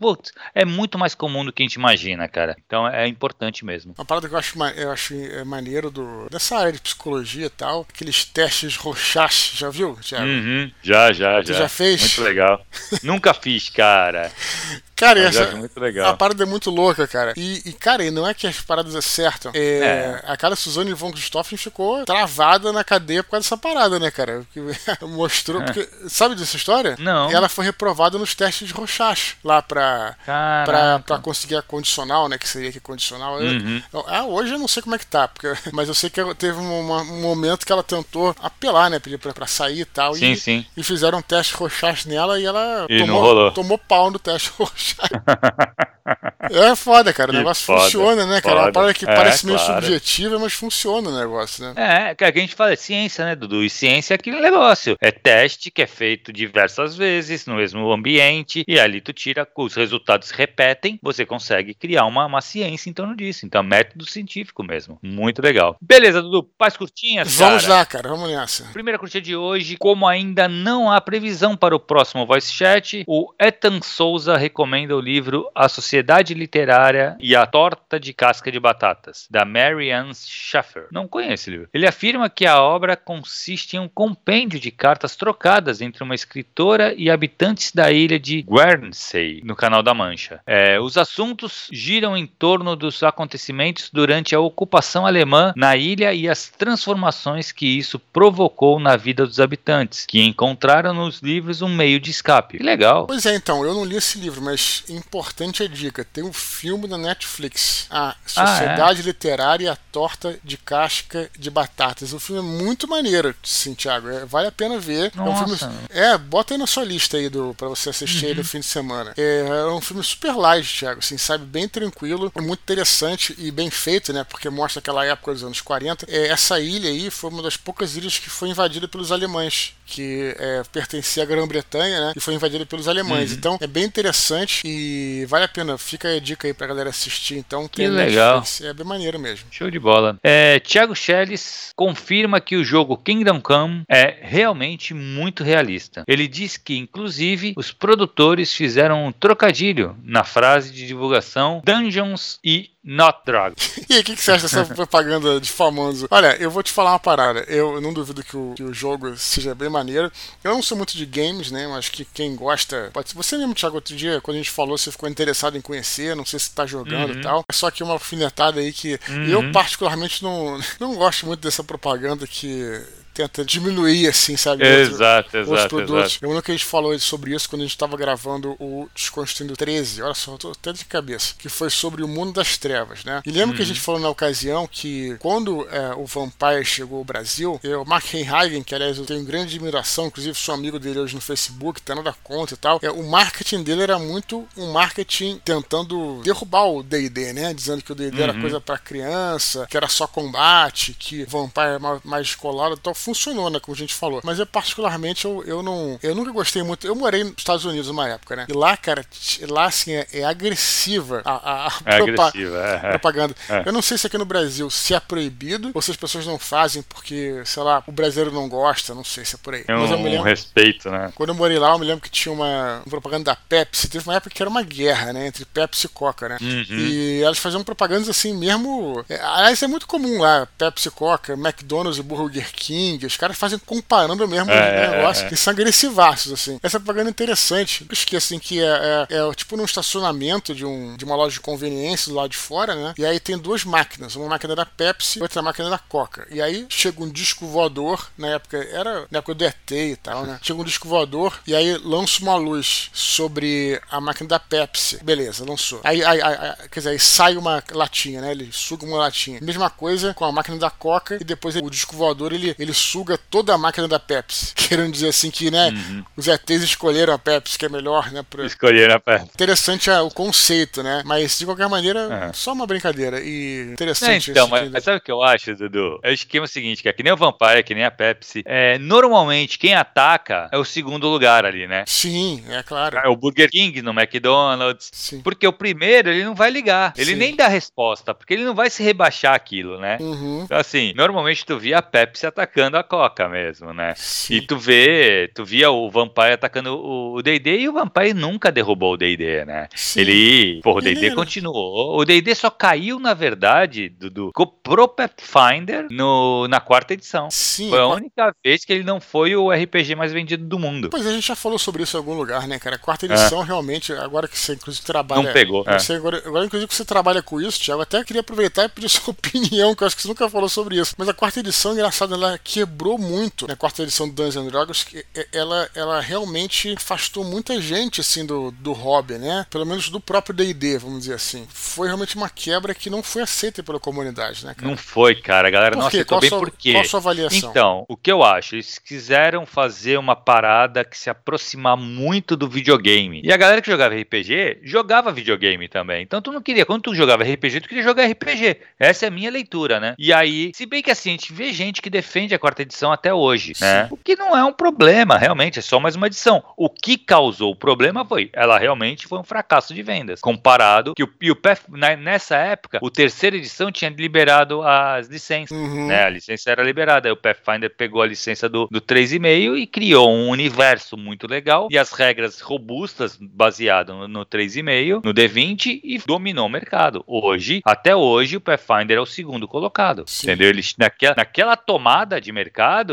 putz, é muito mais comum do que a gente imagina, cara. Então é importante mesmo. Uma parada que eu acho, eu acho é maneiro do, dessa área de psicologia e tal, aqueles testes Rochach, já viu, Thiago? Uhum, já, já, Você já. já fez? Muito legal. Nunca fiz, cara. Cara, é essa, muito legal. a parada é muito louca, cara. E, e, cara, não é que as paradas acertam. É, é. A cara Suzane von Richthofen ficou travada na cadeia por causa dessa parada, né, cara? Mostrou. É. Porque, sabe dessa história? Não. Ela foi reprovada nos testes de Rochach lá pra, pra, pra, conseguir a condicional, né? Que seria que condicional. Uhum. Eu, ah, hoje eu não sei como é que tá, porque, mas eu sei que teve um, um momento que ela tentou apelar, né? Pedir pra, pra sair e tal. Sim, e, sim. e fizeram um teste Rochach nela e ela e tomou, tomou pau no teste Rochach. É foda, cara. O negócio foda, funciona, né, cara? Foda. Uma parada que é, parece meio claro. subjetiva, mas funciona o negócio, né? É, cara, que a gente fala é ciência, né, Dudu? E ciência é aquele negócio. É teste que é feito diversas vezes no mesmo ambiente, e ali tu tira, os resultados se repetem, você consegue criar uma, uma ciência em torno disso. Então, método científico mesmo. Muito legal. Beleza, Dudu. Paz curtinhas, Vamos cara. lá, cara. Vamos nessa. Primeira curtinha de hoje. Como ainda não há previsão para o próximo Voice Chat, o Ethan Souza recomenda o livro A Sociedade Literária e a Torta de Casca de Batatas, da Mary Ann Schaffer. Não conheço esse livro. Ele afirma que a obra consiste em um compêndio de cartas trocadas entre uma escritora e habitantes da ilha de Guernsey, no Canal da Mancha. É, os assuntos giram em torno dos acontecimentos durante a ocupação alemã na ilha e as transformações que isso provocou na vida dos habitantes, que encontraram nos livros um meio de escape. Que legal. Pois é, então, eu não li esse livro, mas importante a dica: tem um filme da Netflix, A Sociedade ah, é? Literária e a Torta de Casca de Batatas. O filme é muito maneiro, sim, Thiago. É, vale a pena ver. Nossa. É um filme. É, bota aí na sua lista aí do, pra você assistir uhum. aí no fim de semana. É, é, um filme super light, Thiago, assim, sabe? Bem tranquilo, é muito interessante e bem feito, né? Porque mostra aquela época dos anos 40. É, essa ilha aí foi uma das poucas ilhas que foi invadida pelos alemães, que é, pertencia à Grã-Bretanha, né? E foi invadida pelos alemães. Uhum. Então é bem interessante e vale a pena. Fica a dica aí pra galera assistir. Então, que legal. Netflix. É bem maneiro mesmo. Show de bola. É, Thiago Schelles confirma que o jogo Kingdom Come é realmente muito realista. Ele diz que, inclusive, os produtores fizeram um trocadilho na frase de divulgação Dungeons e Not Drugs. e aí, o que, que, você acha dessa propaganda de famoso? Olha, eu vou te falar uma parada. Eu, não duvido que o, que o, jogo seja bem maneiro. Eu não sou muito de games, né? Mas que quem gosta. Pode. Você mesmo, Thiago, outro dia, quando a gente falou, você ficou interessado em conhecer. Não sei se tá jogando uhum. e tal. É só que uma alfinetada aí que uhum. eu, particularmente, não, não gosto muito dessa propaganda que tenta diminuir, assim, sabe? Exato, outro, exato. produtos. Exato. Eu lembro que a gente falou sobre isso quando a gente estava gravando o Desconstruindo 13. Olha só, eu tô até de cabeça. Que foi sobre o mundo das trevas, né? E lembra uhum. que a gente falou na ocasião que quando é, o Vampire chegou ao Brasil, eu, o Mark Henhagen, que aliás eu tenho grande admiração, inclusive sou amigo dele hoje no Facebook, tá nada conta e tal. É, o marketing dele era muito um marketing tentando derrubar o D&D, né? Dizendo que o D&D uhum. era coisa para criança, que era só combate, que o Vampire era mais, escolado. Então funcionou, né? Como a gente falou. Mas eu, particularmente, eu, eu não. Eu nunca gostei muito. Eu morei nos Estados Unidos uma época, né? E lá, cara, lá assim, é, é agressiva a, a, a é propa agressiva, é, propaganda. É. Eu não sei se aqui no Brasil se é proibido ou se as pessoas não fazem porque, sei lá, o brasileiro não gosta, não sei se é por aí. É um, um lembro, respeito, né? Quando eu morei lá, eu me lembro que tinha uma, uma, propaganda da Pepsi. Teve uma época que era uma guerra, né? Entre Pepsi e Coca, né? Uhum. E elas faziam propagandas assim mesmo. É, aliás, é muito comum lá, Pepsi, Coca, McDonald's e Burger King. Os caras fazem comparando mesmo é, os negócios, é, que são agressivaços, assim. Essa propaganda é interessante. Eu esqueci, assim, que é, é, é, tipo num estacionamento de, um, de uma loja de conveniência do lado de fora, né? E aí tem duas máquinas, uma máquina da Pepsi e outra máquina da Coca. E aí chega um disco voador, na época, era na época do ET e tal, né? Chega um disco voador e aí lança uma luz sobre a máquina da Pepsi. Beleza, lançou. Aí, aí, aí quer dizer, aí sai uma latinha, né? Ele suga uma latinha. Mesma coisa com a máquina da Coca e depois o disco voador ele, ele suga toda a máquina da Pepsi. Querendo dizer assim que, né, uhum. os ETs escolheram a Pepsi, que é melhor, né? Pra... Escolheram a Pepsi. Interessante é, o conceito, né? Mas de qualquer maneira, uhum. só uma brincadeira. E interessante é, então, mas, mas, sabe o que eu acho, Dudu? É o esquema seguinte, que é que nem o Vampire, que nem a Pepsi. É, normalmente, quem ataca é o segundo lugar ali, né? Sim, é claro. É o Burger King no McDonald's. Sim. Porque o primeiro, ele não vai ligar. Ele Sim. nem dá resposta, porque ele não vai se rebaixar aquilo, né? Uhum. Então, assim, normalmente tu via a Pepsi atacando a Coca mesmo, né? Sim. E tu vê, tu via o Vampire atacando o D&D e o Vampire nunca derrubou o D&D, né? Sim. Ele, pô, o D&D continuou. O D&D só caiu, na verdade, do, do pro Pathfinder no, na quarta edição. Sim. Foi a única vez que ele não foi o RPG mais vendido do mundo. Pois a gente já falou sobre isso em algum lugar, né, cara? A quarta edição, é. realmente, agora que você inclusive trabalha... Não pegou. Você, é. agora, agora, inclusive, que você trabalha com isso, Thiago, até queria aproveitar e pedir sua opinião, que eu acho que você nunca falou sobre isso. Mas a quarta edição, engraçado, ela quebrou muito, né? A quarta edição do Dungeons and Dragons, ela, ela realmente afastou muita gente, assim, do, do hobby, né? Pelo menos do próprio D&D, vamos dizer assim. Foi realmente uma quebra que não foi aceita pela comunidade, né, cara? Não foi, cara. A galera não aceitou bem sua, por quê? Qual a sua avaliação? Então, o que eu acho? Eles quiseram fazer uma parada que se aproximar muito do videogame. E a galera que jogava RPG, jogava videogame também. Então tu não queria, quando tu jogava RPG, tu queria jogar RPG. Essa é a minha leitura, né? E aí, se bem que assim, a gente vê gente que defende a quarta quarta edição até hoje, né? O que não é um problema, realmente, é só mais uma edição. O que causou o problema foi, ela realmente foi um fracasso de vendas, comparado que o, e o PF, nessa época, o terceira edição tinha liberado as licenças, uhum. né? A licença era liberada, aí o Pathfinder pegou a licença do, do 3,5 e criou um universo muito legal e as regras robustas baseado no, no 3,5, no D20 e dominou o mercado. Hoje, até hoje, o Pathfinder é o segundo colocado, Sim. entendeu? Ele, naquela, naquela tomada de mercado,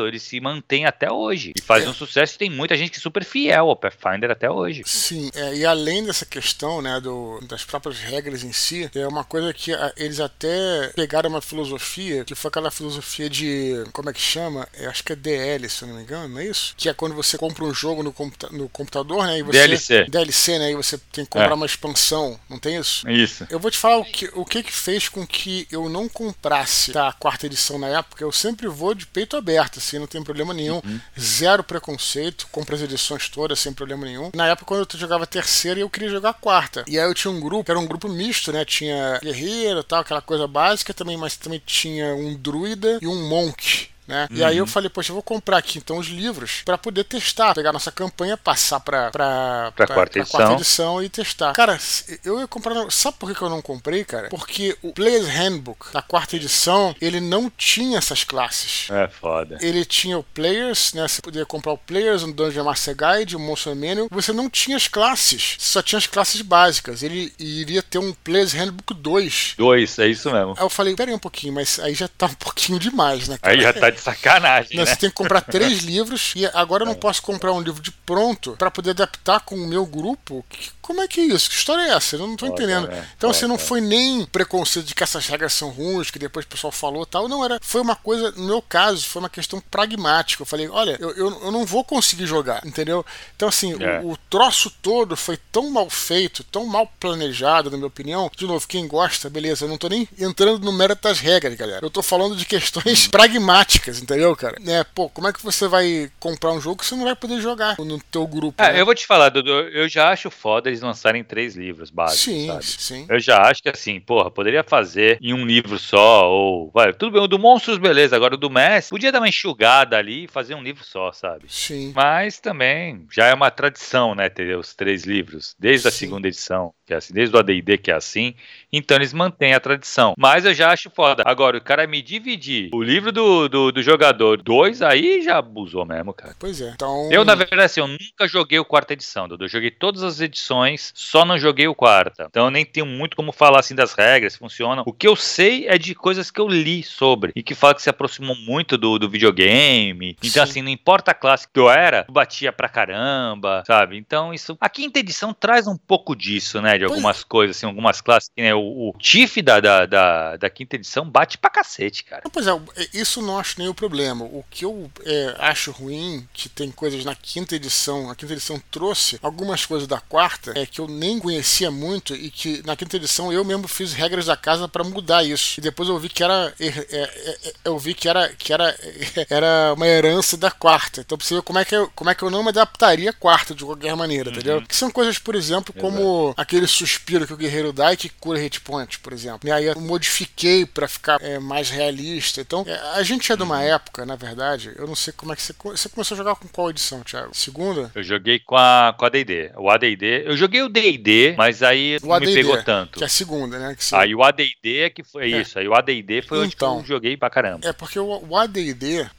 ele se mantém até hoje e faz é. um sucesso e tem muita gente que é super fiel ao Pathfinder até hoje. Sim, é, e além dessa questão, né, do, das próprias regras em si, é uma coisa que a, eles até pegaram uma filosofia, que foi aquela filosofia de, como é que chama? Eu acho que é DL, se eu não me engano, não é isso? Que é quando você compra um jogo no, computa no computador, né, e você... DLC. DLC, né, e você tem que comprar é. uma expansão, não tem isso? Isso. Eu vou te falar o que, o que que fez com que eu não comprasse a quarta edição na época, eu sempre vou de peito aberto, assim, não tem problema nenhum, uhum. zero preconceito, compro as edições todas sem problema nenhum. Na época, quando eu jogava terceira, eu queria jogar quarta. E aí eu tinha um grupo, era um grupo misto, né? Tinha guerreiro tal, aquela coisa básica também, mas também tinha um druida e um monk né? Uhum. E aí eu uhum. falei, poxa, eu vou comprar aqui então os livros para poder testar, pegar nossa campanha, passar para para quarta, pra quarta edição e testar. Cara, eu ia comprar, sabe por que eu não comprei, cara? Porque o Player's Handbook da quarta edição, ele não tinha essas classes. É foda. Ele tinha o Players, né? Você podia comprar o Players, um Dungeon Master Guide, um Monster Manual. Você não tinha as classes, só tinha as classes básicas. Ele iria ter um Player's Handbook 2. 2, é isso mesmo. Aí eu falei, pera aí um pouquinho, mas aí já tá um pouquinho demais, né? Cara? Aí já tá sacanagem. Não, né? Você tem que comprar três livros e agora eu não posso comprar um livro de pronto para poder adaptar com o meu grupo. Como é que é isso? Que história é essa? Eu não tô entendendo. É, então, assim, não foi nem preconceito de que essas regras são ruins, que depois o pessoal falou tal. Não, era. Foi uma coisa, no meu caso, foi uma questão pragmática. Eu falei, olha, eu, eu, eu não vou conseguir jogar, entendeu? Então, assim, é. o, o, troço todo foi tão mal feito, tão mal planejado, na minha opinião. De novo, quem gosta, beleza. Eu não tô nem entrando no mérito das regras, galera. Eu tô falando de questões hum. pragmáticas, entendeu, cara? É, pô, como é que você vai comprar um jogo que você não vai poder jogar no teu grupo? É, né? eu vou te falar, Dudu, eu já acho foda eles lançarem três livros básicos. Sim, sabe? sim. Eu já acho que assim, porra, poderia fazer em um livro só, ou. Vai, tudo bem, o do Monstros, beleza. Agora o do Messi, podia dar uma enxugada ali e fazer um livro só, sabe? Sim. Mas também já é uma tradição, né? Ter os três livros, desde sim. a segunda edição, que é assim, desde o ADD que é assim. Então eles mantêm a tradição. Mas eu já acho foda. Agora, o cara me dividir o livro do, do, do jogador dois, aí já abusou mesmo, cara. Pois é. Então... Eu, na verdade, assim, eu nunca joguei o quarta edição, Dudu. Eu joguei todas as edições, só não joguei o quarta. Então eu nem tenho muito como falar assim das regras, funcionam. O que eu sei é de coisas que eu li sobre e que fala que se aproximou muito do, do videogame. Então, Sim. assim, não importa a classe que eu era, eu batia pra caramba, sabe? Então, isso. A quinta edição traz um pouco disso, né? De algumas pois... coisas, assim, algumas classes que, né, o, o Tiff da, da, da, da, quinta edição bate pra cacete, cara. Pois é, isso não acho nem o problema. O que eu é, acho ruim, que tem coisas na quinta edição, a quinta edição trouxe algumas coisas da quarta, é que eu nem conhecia muito e que na quinta edição eu mesmo fiz regras da casa para mudar isso. E depois eu vi que era. É, é, é, eu vi que era, que era, era uma herança da quarta. Então você ver como é que eu, como é que eu não me adaptaria à quarta de qualquer maneira, uhum. entendeu? Que são coisas, por exemplo, como aquele suspiro que o guerreiro dá e que cura hit point por exemplo. E aí eu modifiquei para ficar é, mais realista. Então, é, a gente é de uma uhum. época, na verdade, eu não sei como é que você. Você começou a jogar com qual edição, Thiago? Segunda? Eu joguei com a com a DD. O ADD. Eu joguei o DD, mas aí o não ADD, me pegou tanto. Que é a segunda, né? Que Aí o ADD é que foi é. isso. Aí o ADD foi então, onde eu joguei pra caramba. É, porque o, o ADD,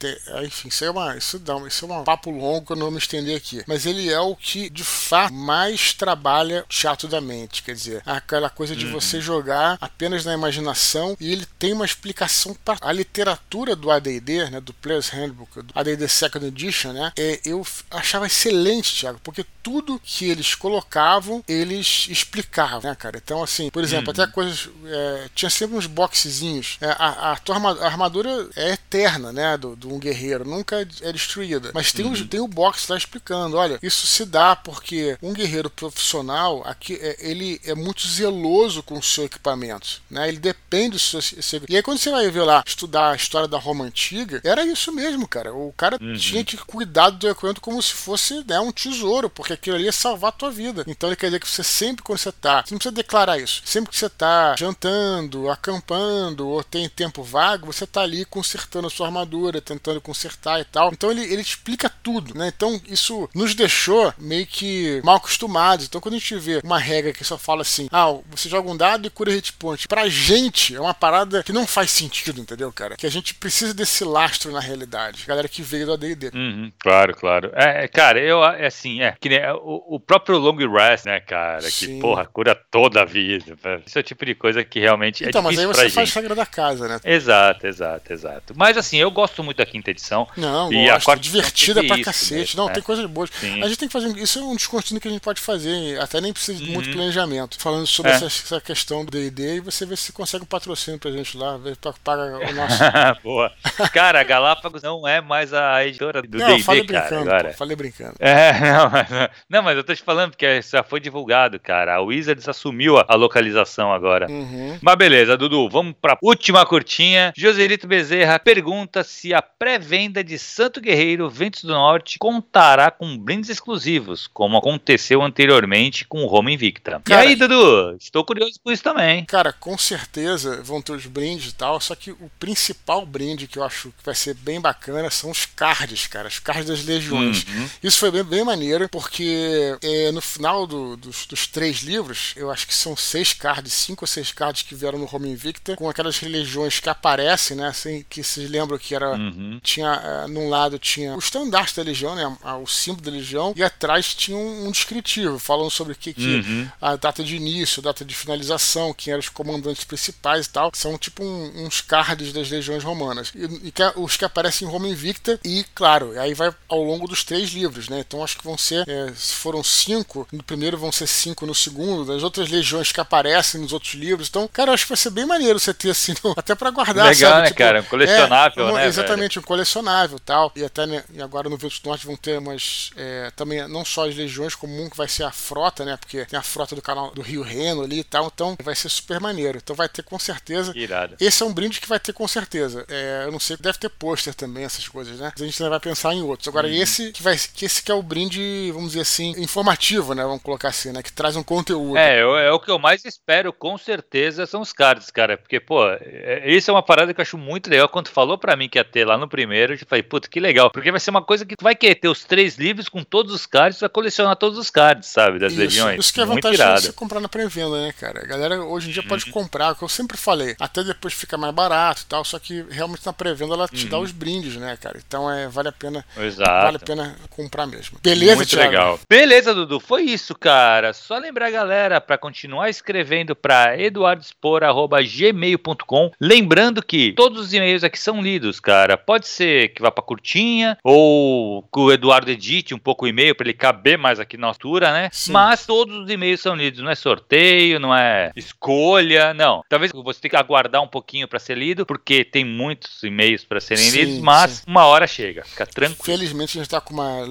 enfim, isso é uma. Isso dá isso é um papo longo que eu não vou me estender aqui. Mas ele é o que, de fato, mais trabalha teatro da mente. Quer dizer, aquela coisa de uhum. você jogar apenas na imaginação e ele tem uma explicação para a literatura do AD&D, né, do Player's Handbook, do AD&D Second Edition, né, é, eu achava excelente, Thiago, porque tudo que eles colocavam, eles explicavam, né, cara? Então, assim, por exemplo, uhum. até coisas. É, tinha sempre uns boxezinhos. É, a, a tua armadura é eterna, né? Do, do um guerreiro, nunca é destruída. Mas tem, uhum. tem o box lá explicando: olha, isso se dá porque um guerreiro profissional, aqui, é, ele é muito zeloso com o seu equipamento, né? Ele depende do seu. seu... E aí, quando você vai ver lá, estudar a história da Roma Antiga, era isso mesmo, cara. O cara uhum. tinha que cuidar do equipamento como se fosse né, um tesouro, porque aquilo ali ia salvar a tua vida. Então ele quer dizer que você sempre quando você tá, você não precisa declarar isso. Sempre que você tá jantando, acampando ou tem tempo vago, você tá ali consertando a sua armadura, tentando consertar e tal. Então ele, ele explica tudo, né? Então isso nos deixou meio que mal acostumados. Então quando a gente vê uma regra que só fala assim, ah, você joga um dado e cura hit point, pra gente é uma parada que não faz sentido, entendeu, cara? Que a gente precisa desse lastro na realidade. Galera que veio do AD&D. Uhum, claro, claro. É, é, cara, eu, é assim, é, que nem é, o, o, próprio long rest, né, cara, Sim. que, porra, cura toda a vida. Esse é o tipo de coisa que realmente então, é difícil Então, mas aí você faz regra da casa, né? Exato, exato, exato. Mas assim, eu gosto muito da quinta edição. Não, e gosto, a quarta divertida pra cacete. Mesmo, não, né? tem coisas boas. Sim. A gente tem que fazer, isso é um descontínuo que a gente pode fazer, até nem precisa de uhum. muito planejamento. Falando sobre é. essa, essa, questão do D&D, e você vê se consegue um patrocínio pra gente lá, ver paga o nosso... Boa. Cara, a Galápagos não é mais a editora do D&D, falei cara. Brincando, agora. Pô, falei brincando. É, não, não, mas eu tô te falando porque já foi divulgado, cara. A Wizards assumiu a, a localização agora. Uhum. Mas beleza, Dudu, vamos pra última curtinha. Joselito Bezerra pergunta se a pré-venda de Santo Guerreiro Ventos do Norte contará com brindes exclusivos, como aconteceu anteriormente com o Roma Invicta. Cara, e aí, Dudu? Estou curioso por isso também. Cara, com certeza vão ter os brindes e tal, só que o principal brinde que eu acho que vai ser bem bacana são os cards, cara, os cards das legiões. Uhum. Isso foi bem, bem maneiro, porque é, no final do, dos, dos, três livros, eu acho que são seis cards, cinco ou seis cards que vieram no Roma Invicta, com aquelas legiões que aparecem, né? Assim, que vocês lembram que era. Uhum. Tinha. Uh, num lado tinha o estandarte da legião, né? O símbolo da legião, e atrás tinha um, um descritivo, falando sobre o que, que uhum. a data de início, a data de finalização, quem eram os comandantes principais e tal. São tipo um, uns cards das legiões romanas. E, e que, os que aparecem em Roma Invicta, e claro, aí vai ao longo dos três livros, né? Então acho que vão ser, é, se foram cinco, no primeiro vão ser cinco no segundo, das outras legiões que aparecem nos outros livros. Então, cara, acho que vai ser bem maneiro você ter assim, até para guardar, Legal, sabe? né, tipo, cara? Um colecionável, é, né? Exatamente, velho? um colecionável tal. E até né, e agora no Ventos do Norte vão ter umas. É, também não só as legiões, como um que vai ser a frota, né? Porque tem a frota do canal do Rio Reno ali e tal. Então vai ser super maneiro. Então vai ter com certeza. Irado. Esse é um brinde que vai ter com certeza. É, eu não sei, deve ter pôster também, essas coisas, né? A gente ainda vai pensar em outros. Agora, uhum. esse que vai que esse que é o brinde, vamos dizer assim, informativo, né? Vamos colocar assim, né? Que traz um conteúdo. É, é o que eu mais espero, com certeza, são os cards, cara. Porque, pô, é, isso é uma parada que eu acho muito legal. Quando falou para mim que ia ter lá no primeiro, eu falei, puta, que legal. Porque vai ser uma coisa que tu vai querer ter os três livros com todos os cards, vai colecionar todos os cards, sabe? Das isso, legiões. Isso que é a vantagem de você comprar na pré-venda, né, cara? A galera hoje em dia pode uhum. comprar, o que eu sempre falei. Até depois fica mais barato e tal, só que realmente na pré-venda ela te uhum. dá os brindes, né, cara? Então é, vale a pena. Exato. Vale a pena comprar mesmo. Beleza, Muito Thiago? legal. Beleza, Dudu. Foi isso, cara. Só lembrar a galera para continuar escrevendo para eduardospor@gmail.com, lembrando que todos os e-mails aqui são lidos, cara. Pode ser que vá para curtinha ou que o Eduardo edite um pouco o e-mail para ele caber mais aqui na altura, né? Sim. Mas todos os e-mails são lidos, não é sorteio, não é escolha, não. Talvez você tenha que aguardar um pouquinho para ser lido, porque tem muitos e-mails para serem sim, lidos, mas sim. uma hora chega, fica tranquilo. Felizmente a gente está com uma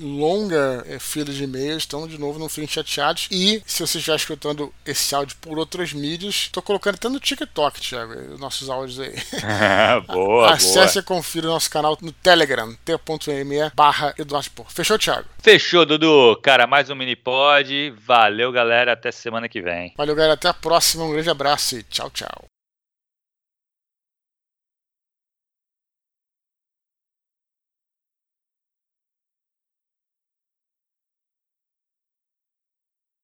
longa é, fila de e-mails, então de novo não fiquem chateados. E se você estiver escutando esse áudio por outras mídias, estou colocando até no TikTok, Thiago, nossos áudios aí. boa, Acesse boa. e confira o nosso canal no Telegram, t.me barra Eduardo Fechou, Thiago? Fechou, Dudu. Cara, mais um mini pod. Valeu, galera. Até semana que vem. Valeu, galera. Até a próxima. Um grande abraço e tchau, tchau.